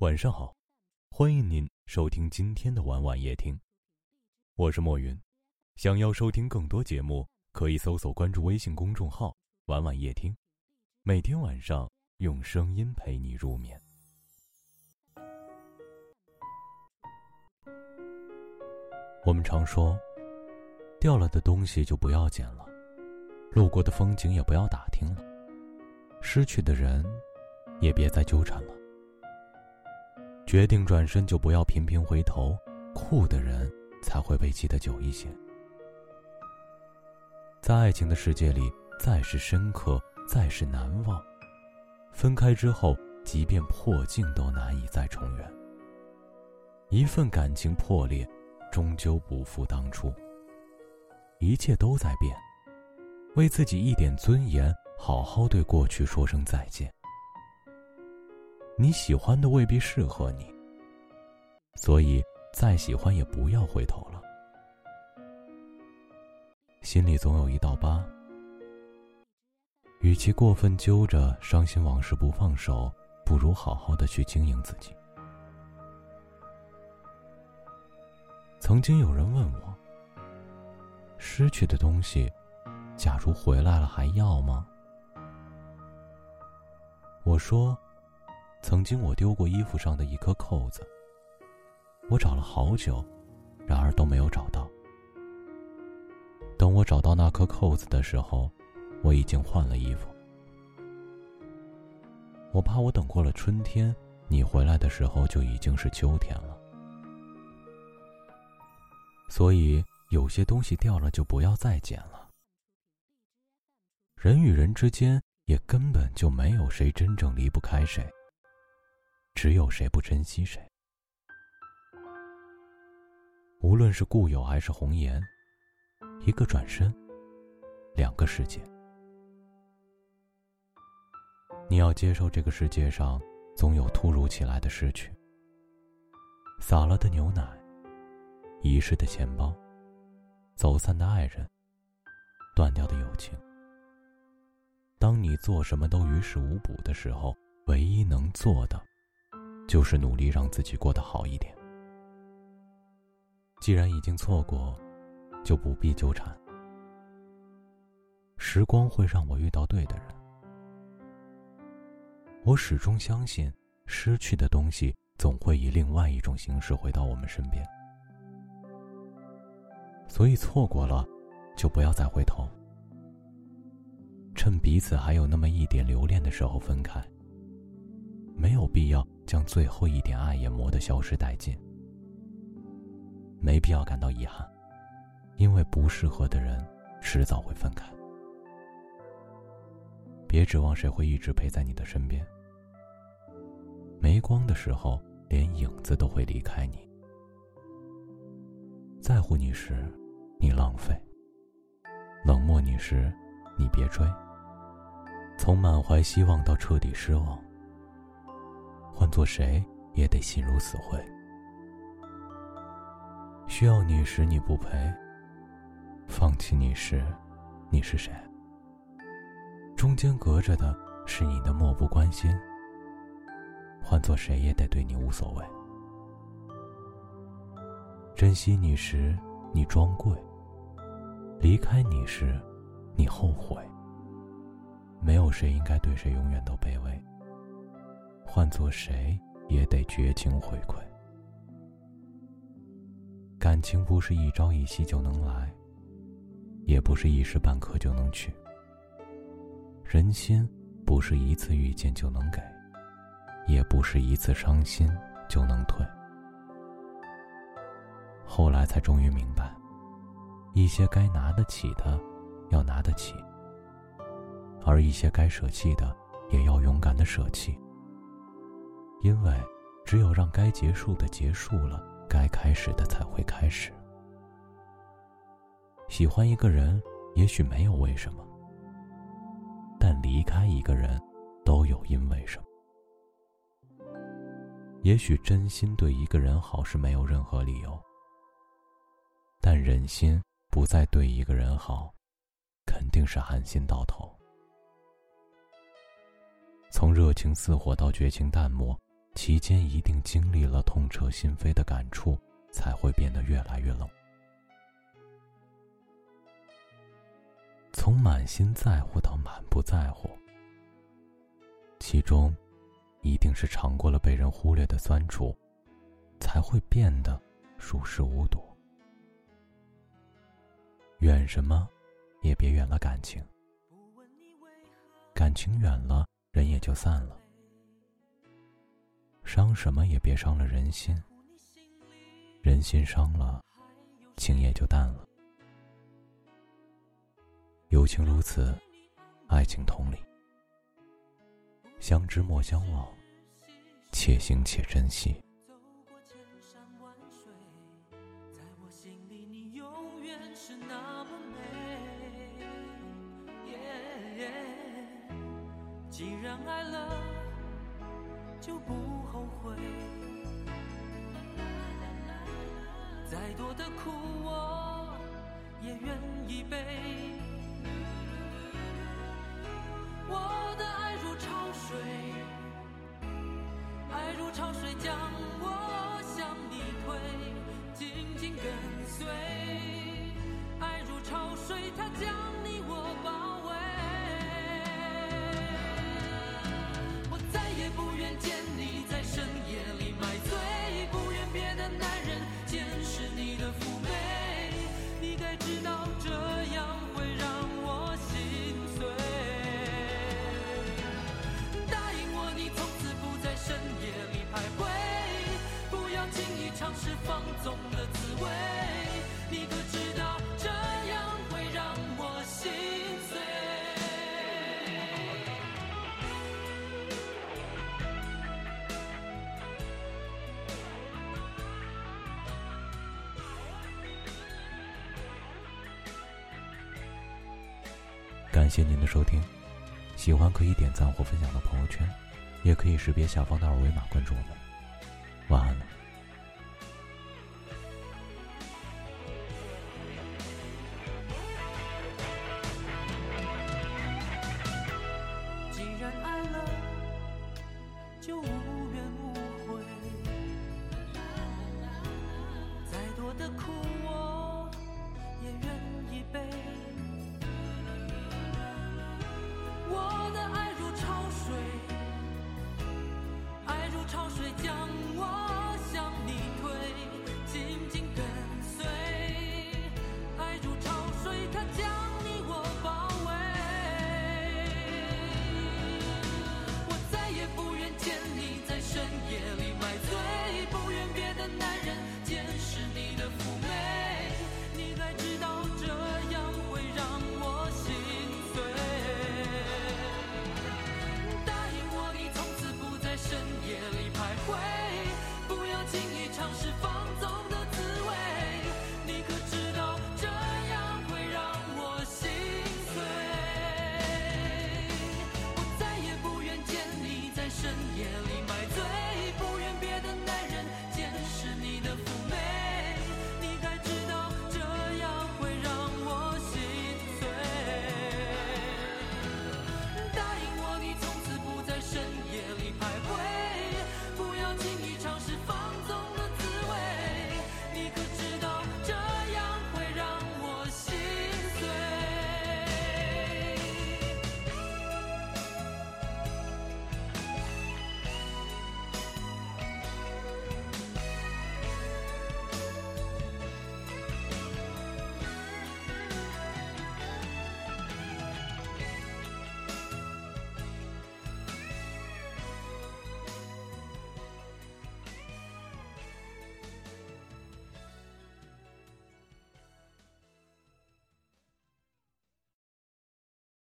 晚上好，欢迎您收听今天的晚晚夜听，我是莫云。想要收听更多节目，可以搜索关注微信公众号“晚晚夜听”，每天晚上用声音陪你入眠。我们常说，掉了的东西就不要捡了，路过的风景也不要打听了，失去的人也别再纠缠了。决定转身就不要频频回头，酷的人才会被记得久一些。在爱情的世界里，再是深刻，再是难忘，分开之后，即便破镜都难以再重圆。一份感情破裂，终究不复当初。一切都在变，为自己一点尊严，好好对过去说声再见。你喜欢的未必适合你，所以再喜欢也不要回头了。心里总有一道疤，与其过分揪着伤心往事不放手，不如好好的去经营自己。曾经有人问我：“失去的东西，假如回来了，还要吗？”我说。曾经我丢过衣服上的一颗扣子，我找了好久，然而都没有找到。等我找到那颗扣子的时候，我已经换了衣服。我怕我等过了春天，你回来的时候就已经是秋天了。所以有些东西掉了就不要再捡了。人与人之间也根本就没有谁真正离不开谁。只有谁不珍惜谁。无论是故友还是红颜，一个转身，两个世界。你要接受这个世界上总有突如其来的失去。洒了的牛奶，遗失的钱包，走散的爱人，断掉的友情。当你做什么都于事无补的时候，唯一能做的。就是努力让自己过得好一点。既然已经错过，就不必纠缠。时光会让我遇到对的人。我始终相信，失去的东西总会以另外一种形式回到我们身边。所以错过了，就不要再回头。趁彼此还有那么一点留恋的时候分开。没有必要将最后一点爱也磨得消失殆尽，没必要感到遗憾，因为不适合的人迟早会分开。别指望谁会一直陪在你的身边，没光的时候，连影子都会离开你。在乎你时，你浪费；冷漠你时，你别追。从满怀希望到彻底失望。换做谁也得心如死灰。需要你时你不陪，放弃你时，你是谁？中间隔着的是你的漠不关心。换做谁也得对你无所谓。珍惜你时你装贵，离开你时你后悔。没有谁应该对谁永远都卑微。换做谁也得绝情回馈。感情不是一朝一夕就能来，也不是一时半刻就能去。人心不是一次遇见就能给，也不是一次伤心就能退。后来才终于明白，一些该拿得起的要拿得起，而一些该舍弃的也要勇敢的舍弃。因为，只有让该结束的结束了，该开始的才会开始。喜欢一个人，也许没有为什么，但离开一个人，都有因为什么。也许真心对一个人好是没有任何理由，但忍心不再对一个人好，肯定是寒心到头。从热情似火到绝情淡漠。其间一定经历了痛彻心扉的感触，才会变得越来越冷。从满心在乎到满不在乎，其中一定是尝过了被人忽略的酸楚，才会变得熟视无睹。远什么，也别远了感情。感情远了，人也就散了。伤什么也别伤了人心人心伤了情也就淡了。友情如此爱情同理。相知莫相忘且行且珍惜。走过千山万水在我心里你永远是那么美。耶耶既然爱了就不后悔。再多的苦，我也愿意背。感谢您的收听，喜欢可以点赞或分享到朋友圈，也可以识别下方的二维码关注我们。晚安了。夜